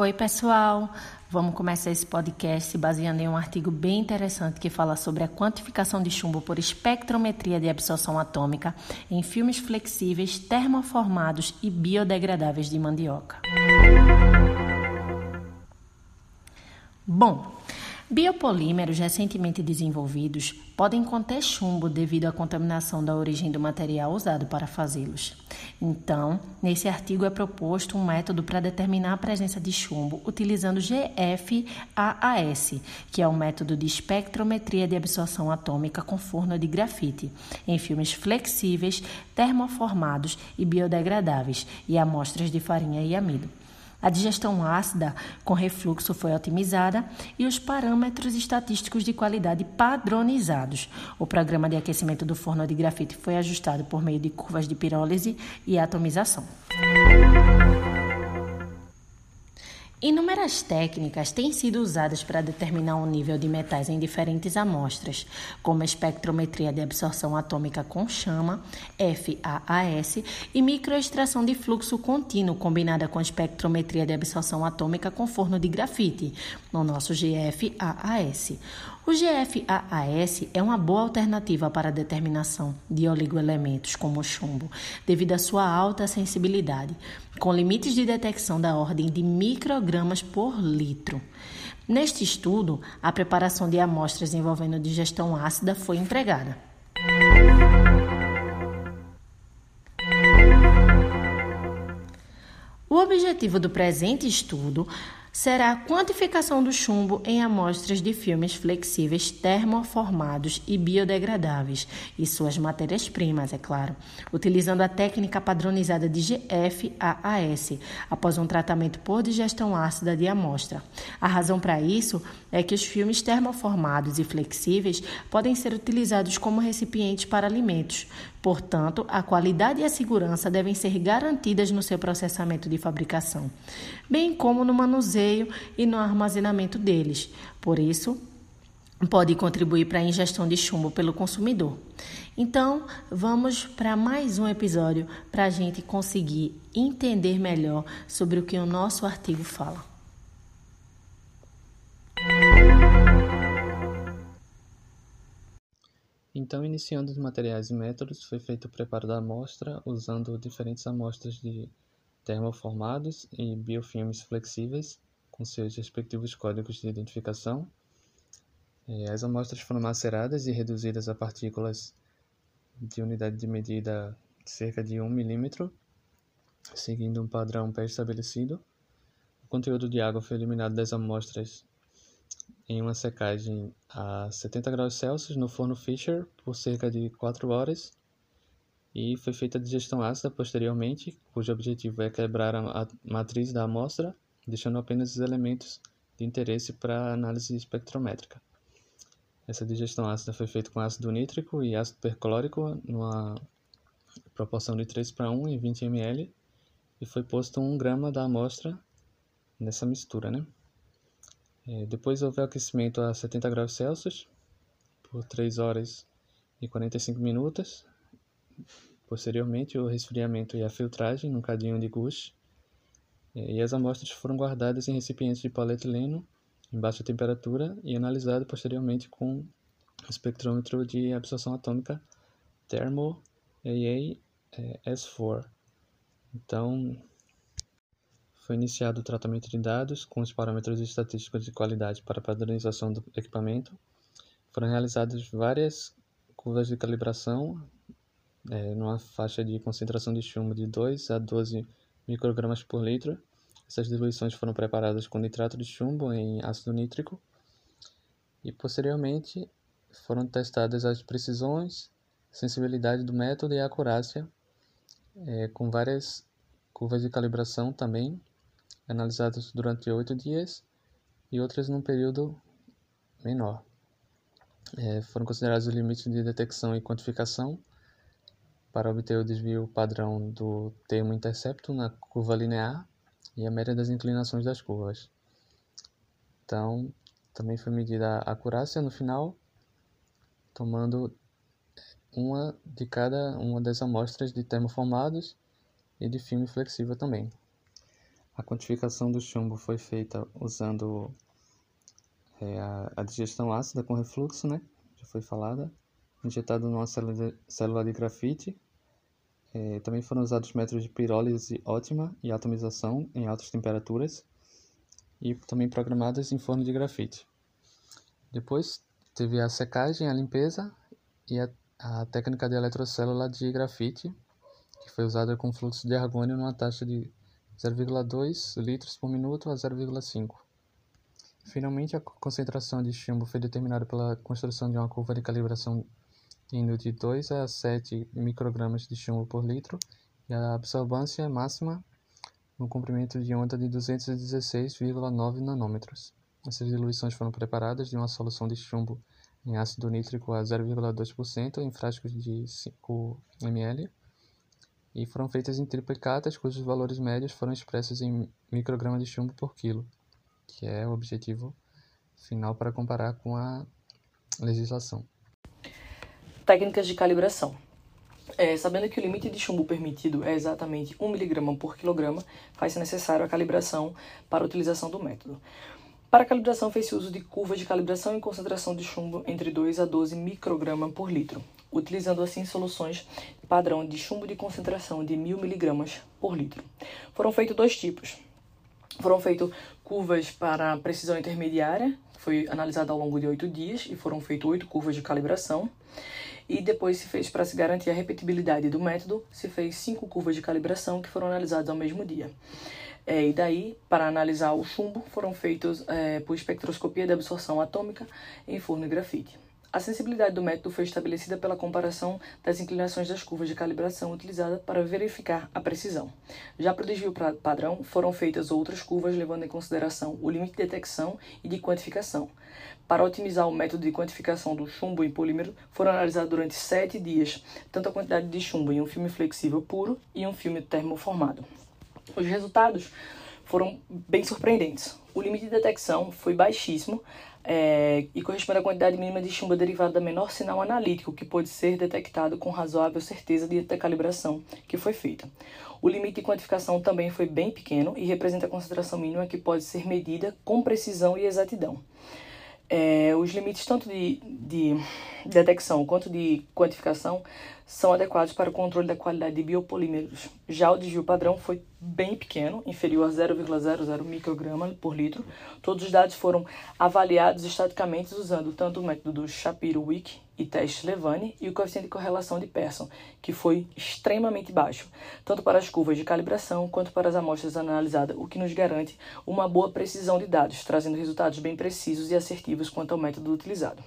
Oi, pessoal! Vamos começar esse podcast baseando em um artigo bem interessante que fala sobre a quantificação de chumbo por espectrometria de absorção atômica em filmes flexíveis, termoformados e biodegradáveis de mandioca. Bom, Biopolímeros recentemente desenvolvidos podem conter chumbo devido à contaminação da origem do material usado para fazê-los. Então, nesse artigo é proposto um método para determinar a presença de chumbo utilizando GFAAS, que é o um método de espectrometria de absorção atômica com forno de grafite, em filmes flexíveis, termoformados e biodegradáveis e amostras de farinha e amido. A digestão ácida com refluxo foi otimizada e os parâmetros estatísticos de qualidade padronizados. O programa de aquecimento do forno de grafite foi ajustado por meio de curvas de pirólise e atomização. Inúmeras técnicas têm sido usadas para determinar o nível de metais em diferentes amostras, como a espectrometria de absorção atômica com chama, FAAS, e microextração de fluxo contínuo combinada com espectrometria de absorção atômica com forno de grafite, no nosso GFAAS. O GFAAS é uma boa alternativa para a determinação de oligoelementos como o chumbo, devido à sua alta sensibilidade, com limites de detecção da ordem de microgramas por litro. Neste estudo, a preparação de amostras envolvendo digestão ácida foi empregada. O objetivo do presente estudo será a quantificação do chumbo em amostras de filmes flexíveis termoformados e biodegradáveis. E suas matérias-primas, é claro, utilizando a técnica padronizada de GFAAS após um tratamento por digestão ácida de amostra. A razão para isso é que os filmes termoformados e flexíveis podem ser utilizados como recipientes para alimentos, Portanto, a qualidade e a segurança devem ser garantidas no seu processamento de fabricação, bem como no manuseio e no armazenamento deles. Por isso, pode contribuir para a ingestão de chumbo pelo consumidor. Então, vamos para mais um episódio para a gente conseguir entender melhor sobre o que o nosso artigo fala. Então, iniciando os materiais e métodos, foi feito o preparo da amostra usando diferentes amostras de termoformados e biofilmes flexíveis com seus respectivos códigos de identificação. As amostras foram maceradas e reduzidas a partículas de unidade de medida de cerca de 1 milímetro, seguindo um padrão pré-estabelecido. O conteúdo de água foi eliminado das amostras em uma secagem a 70 graus Celsius no forno Fischer por cerca de 4 horas e foi feita a digestão ácida posteriormente, cujo objetivo é quebrar a matriz da amostra, deixando apenas os elementos de interesse para análise espectrométrica. Essa digestão ácida foi feita com ácido nítrico e ácido perclórico numa proporção de 3 para 1 em 20 ml e foi posto 1 grama da amostra nessa mistura, né? É, depois houve aquecimento a 70 graus Celsius por 3 horas e 45 minutos. Posteriormente, o resfriamento e a filtragem num cadinho de gush. É, e as amostras foram guardadas em recipientes de polietileno em baixa temperatura e analisadas posteriormente com espectrômetro de absorção atômica Thermo AA-S4. Então, foi iniciado o tratamento de dados com os parâmetros estatísticos de qualidade para padronização do equipamento. Foram realizadas várias curvas de calibração é, numa faixa de concentração de chumbo de 2 a 12 microgramas por litro. Essas diluições foram preparadas com nitrato de chumbo em ácido nítrico e posteriormente foram testadas as precisões, sensibilidade do método e a acurácia é, com várias curvas de calibração também analisadas durante oito dias e outras num período menor. É, foram considerados os limites de detecção e quantificação para obter o desvio padrão do termo intercepto na curva linear e a média das inclinações das curvas. Então, também foi medida a acurácia no final, tomando uma de cada uma das amostras de termoformados e de filme flexível também. A quantificação do chumbo foi feita usando é, a, a, digestão ácida com refluxo, né? Já foi falada. Injetado numa célula de, grafite. É, também foram usados métodos de pirólise ótima e atomização em altas temperaturas. E também programadas em forno de grafite. Depois teve a secagem, a limpeza e a, a técnica de eletrocélula de grafite, que foi usada com fluxo de argônio numa taxa de 0,2 litros por minuto a 0,5. Finalmente, a concentração de chumbo foi determinada pela construção de uma curva de calibração indo de 2 a 7 microgramas de chumbo por litro e a absorvância máxima no comprimento de onda de 216,9 nanômetros. Essas diluições foram preparadas de uma solução de chumbo em ácido nítrico a 0,2% em frascos de 5 ml e foram feitas em triplicatas cujos valores médios foram expressos em microgramas de chumbo por quilo, que é o objetivo final para comparar com a legislação. Técnicas de calibração. É, sabendo que o limite de chumbo permitido é exatamente 1 mg por quilograma, faz-se necessário a calibração para a utilização do método. Para a calibração, fez-se uso de curvas de calibração e concentração de chumbo entre 2 a 12 microgramas por litro, utilizando assim soluções padrão de chumbo de concentração de 1000 miligramas por litro. Foram feitos dois tipos. Foram feitas curvas para precisão intermediária, que foi analisada ao longo de oito dias, e foram feitas oito curvas de calibração. E depois se fez, para se garantir a repetibilidade do método, se fez cinco curvas de calibração que foram analisadas ao mesmo dia. É, e daí, para analisar o chumbo, foram feitos é, por espectroscopia de absorção atômica em forno e grafite. A sensibilidade do método foi estabelecida pela comparação das inclinações das curvas de calibração utilizadas para verificar a precisão. Já para o desvio padrão, foram feitas outras curvas levando em consideração o limite de detecção e de quantificação. Para otimizar o método de quantificação do chumbo em polímero, foram analisados durante sete dias tanto a quantidade de chumbo em um filme flexível puro e um filme termoformado. Os resultados foram bem surpreendentes. O limite de detecção foi baixíssimo é, e corresponde à quantidade mínima de chumbo derivada da menor sinal analítico que pode ser detectado com razoável certeza de calibração que foi feita. O limite de quantificação também foi bem pequeno e representa a concentração mínima que pode ser medida com precisão e exatidão. É, os limites tanto de, de detecção quanto de quantificação são adequados para o controle da qualidade de biopolímeros. Já o desvio padrão foi bem pequeno, inferior a 0,00 micrograma por litro. Todos os dados foram avaliados estaticamente usando tanto o método do Shapiro-Wilk e teste Levane e o coeficiente de correlação de Pearson, que foi extremamente baixo, tanto para as curvas de calibração quanto para as amostras analisadas, o que nos garante uma boa precisão de dados, trazendo resultados bem precisos e assertivos quanto ao método utilizado.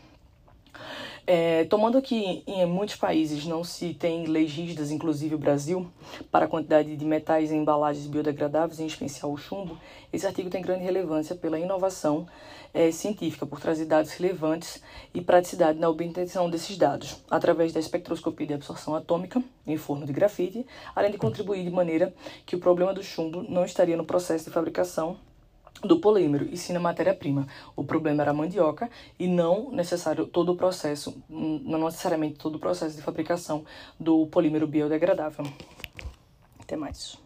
É, tomando que em muitos países não se tem leis rígidas, inclusive o Brasil, para a quantidade de metais em embalagens biodegradáveis, em especial o chumbo, esse artigo tem grande relevância pela inovação é, científica, por trazer dados relevantes e praticidade na obtenção desses dados, através da espectroscopia de absorção atômica em forno de grafite, além de contribuir de maneira que o problema do chumbo não estaria no processo de fabricação do polímero e sim na matéria-prima. O problema era a mandioca e não necessário todo o processo, não necessariamente todo o processo de fabricação do polímero biodegradável. Até mais.